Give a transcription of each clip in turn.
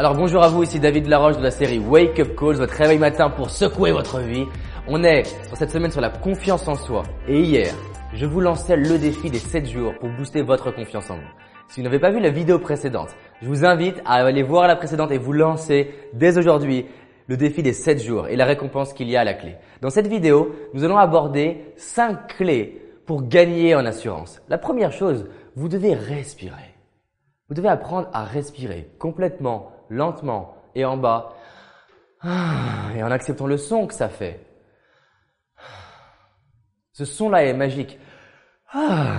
Alors bonjour à vous, ici David Laroche de la série Wake Up Calls, votre réveil matin pour secouer votre vie. On est cette semaine sur la confiance en soi. Et hier, je vous lançais le défi des 7 jours pour booster votre confiance en vous. Si vous n'avez pas vu la vidéo précédente, je vous invite à aller voir la précédente et vous lancer dès aujourd'hui le défi des 7 jours et la récompense qu'il y a à la clé. Dans cette vidéo, nous allons aborder 5 clés pour gagner en assurance. La première chose, vous devez respirer. Vous devez apprendre à respirer complètement, lentement et en bas. Ah, et en acceptant le son que ça fait. Ce son-là est magique. Ah,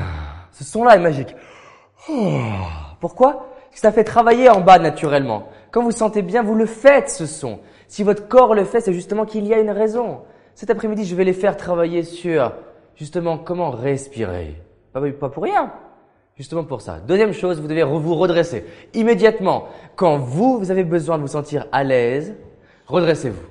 ce son-là est magique. Oh. Pourquoi? Ça fait travailler en bas naturellement. Quand vous sentez bien, vous le faites ce son. Si votre corps le fait, c'est justement qu'il y a une raison. Cet après-midi, je vais les faire travailler sur justement comment respirer. Pas pour rien. Justement pour ça. Deuxième chose, vous devez vous redresser. Immédiatement, quand vous, vous avez besoin de vous sentir à l'aise, redressez-vous.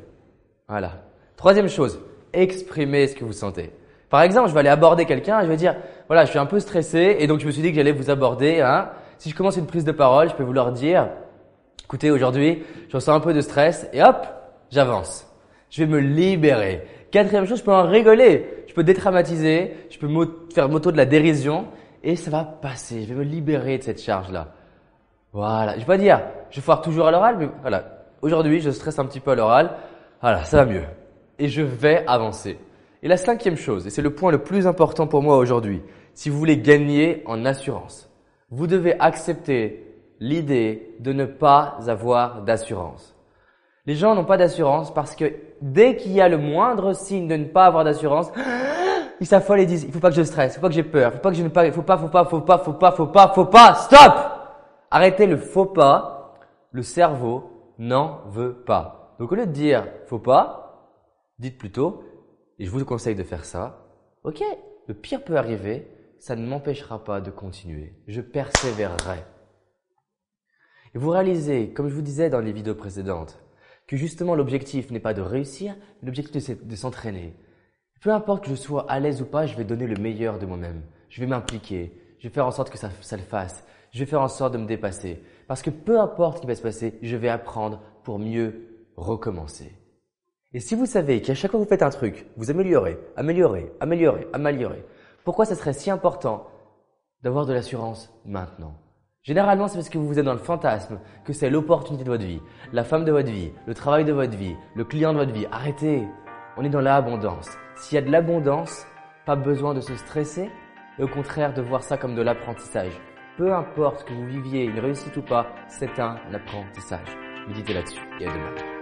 Voilà. Troisième chose, exprimez ce que vous sentez. Par exemple, je vais aller aborder quelqu'un et je vais dire, voilà, je suis un peu stressé et donc je me suis dit que j'allais vous aborder. Hein. Si je commence une prise de parole, je peux vous leur dire, écoutez, aujourd'hui, je ressens un peu de stress et hop, j'avance. Je vais me libérer. Quatrième chose, je peux en rigoler. Je peux détraumatiser, je peux faire moto de la dérision et ça va passer. Je vais me libérer de cette charge-là. Voilà. Je vais pas dire, je foire toujours à l'oral, mais voilà. Aujourd'hui, je stresse un petit peu à l'oral. Voilà, ça va mieux. Et je vais avancer. Et la cinquième chose, et c'est le point le plus important pour moi aujourd'hui, si vous voulez gagner en assurance, vous devez accepter l'idée de ne pas avoir d'assurance. Les gens n'ont pas d'assurance parce que dès qu'il y a le moindre signe de ne pas avoir d'assurance, ils s'affolent et disent, il faut pas que je stresse, il faut pas que j'ai peur, il faut pas que je ne pas, faut pas, faut pas, faut pas, faut pas, faut pas, faut pas, stop! Arrêtez le faut pas, le cerveau n'en veut pas. Donc au lieu de dire faut pas, dites plutôt, et je vous conseille de faire ça, ok, le pire peut arriver, ça ne m'empêchera pas de continuer, je persévérerai. Et vous réalisez, comme je vous disais dans les vidéos précédentes, que justement l'objectif n'est pas de réussir, l'objectif c'est de s'entraîner. Peu importe que je sois à l'aise ou pas, je vais donner le meilleur de moi-même. Je vais m'impliquer. Je vais faire en sorte que ça, le fasse. Je vais faire en sorte de me dépasser. Parce que peu importe ce qui va se passer, je vais apprendre pour mieux recommencer. Et si vous savez qu'à chaque fois que vous faites un truc, vous améliorez, améliorez, améliorez, améliorez, pourquoi ça serait si important d'avoir de l'assurance maintenant? Généralement, c'est parce que vous êtes dans le fantasme que c'est l'opportunité de votre vie, la femme de votre vie, le travail de votre vie, le client de votre vie. Arrêtez. On est dans l'abondance. S'il y a de l'abondance, pas besoin de se stresser et au contraire de voir ça comme de l'apprentissage. Peu importe que vous viviez une réussite ou pas, c'est un apprentissage. Méditez là-dessus et à demain.